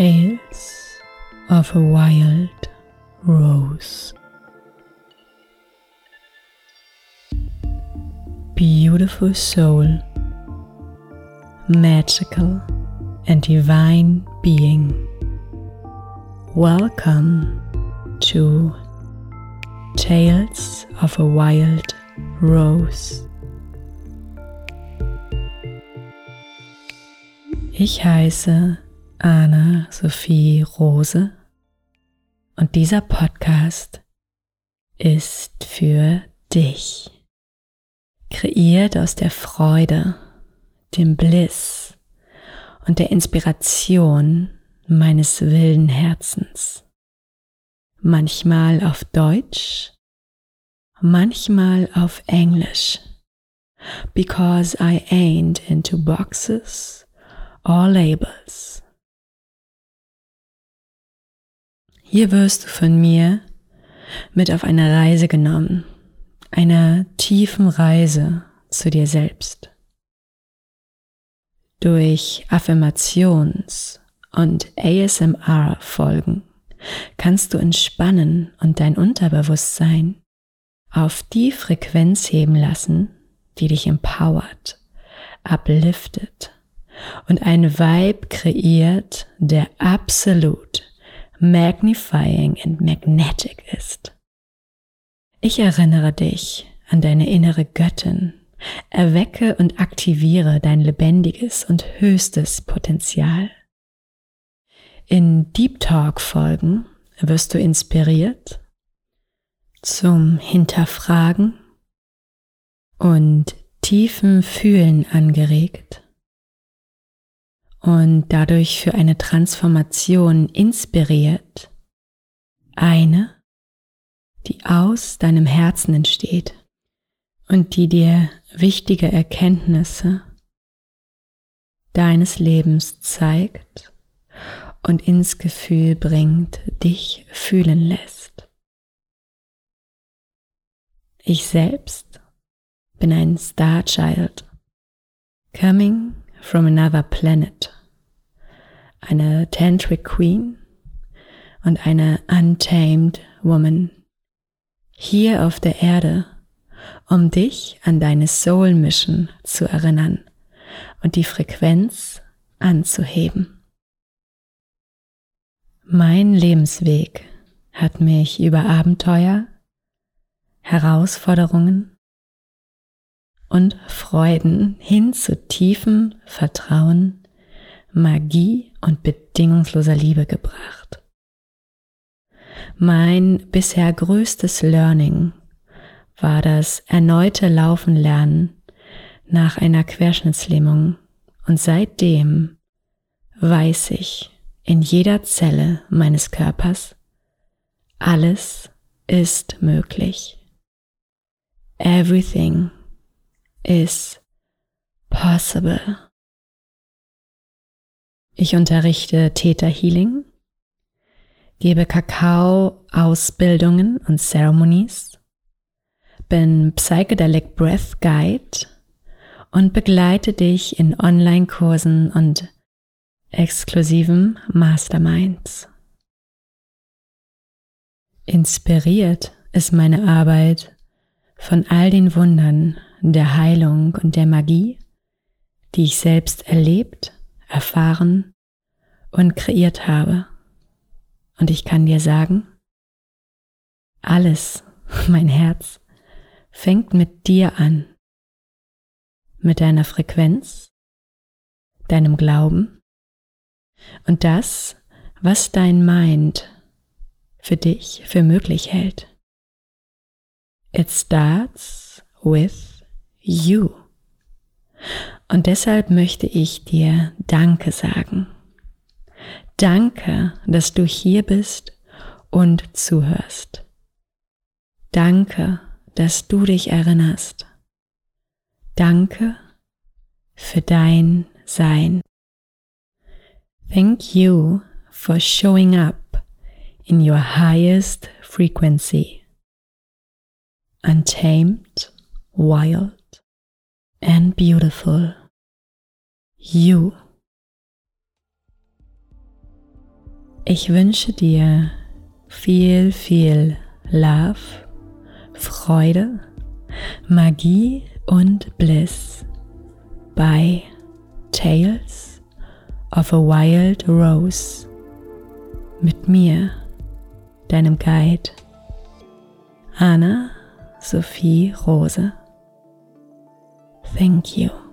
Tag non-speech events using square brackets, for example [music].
Tales of a Wild Rose. Beautiful soul, magical and divine being. Welcome to Tales of a Wild Rose. Ich heiße Anna Sophie Rose und dieser Podcast ist für dich. Kreiert aus der Freude, dem Bliss und der Inspiration meines wilden Herzens. Manchmal auf Deutsch, manchmal auf Englisch. Because I ain't into boxes or labels. Hier wirst du von mir mit auf eine Reise genommen, einer tiefen Reise zu dir selbst. Durch Affirmations- und ASMR-Folgen kannst du entspannen und dein Unterbewusstsein auf die Frequenz heben lassen, die dich empowert, upliftet und ein Vibe kreiert, der absolut magnifying and magnetic ist. Ich erinnere dich an deine innere Göttin, erwecke und aktiviere dein lebendiges und höchstes Potenzial. In Deep Talk Folgen wirst du inspiriert zum Hinterfragen und tiefen Fühlen angeregt und dadurch für eine Transformation inspiriert. Eine, die aus deinem Herzen entsteht und die dir wichtige Erkenntnisse deines Lebens zeigt und ins Gefühl bringt, dich fühlen lässt. Ich selbst bin ein Star Child, coming from another planet, eine Tantric Queen und eine Untamed Woman hier auf der Erde, um dich an deine Soul Mission zu erinnern und die Frequenz anzuheben. Mein Lebensweg hat mich über Abenteuer, Herausforderungen und Freuden hin zu tiefem Vertrauen, Magie und bedingungsloser Liebe gebracht. Mein bisher größtes Learning war das erneute Laufen lernen nach einer Querschnittslähmung und seitdem weiß ich in jeder Zelle meines Körpers, alles ist möglich. Everything is possible. Ich unterrichte Theta Healing, gebe Kakao-Ausbildungen und Ceremonies, bin Psychedelic Breath Guide und begleite dich in Online-Kursen und exklusiven Masterminds. Inspiriert ist meine Arbeit von all den Wundern, der Heilung und der Magie, die ich selbst erlebt, erfahren und kreiert habe. Und ich kann dir sagen, alles, [laughs] mein Herz, fängt mit dir an, mit deiner Frequenz, deinem Glauben und das, was dein Mind für dich für möglich hält. It starts with you. Und deshalb möchte ich dir Danke sagen. Danke, dass du hier bist und zuhörst. Danke, dass du dich erinnerst. Danke für dein Sein. Thank you for showing up in your highest frequency. Untamed, wild, and beautiful. You. Ich wünsche dir viel, viel Love, Freude, Magie und Bliss bei Tales of a Wild Rose mit mir, deinem Guide, Anna Sophie Rose. Thank you.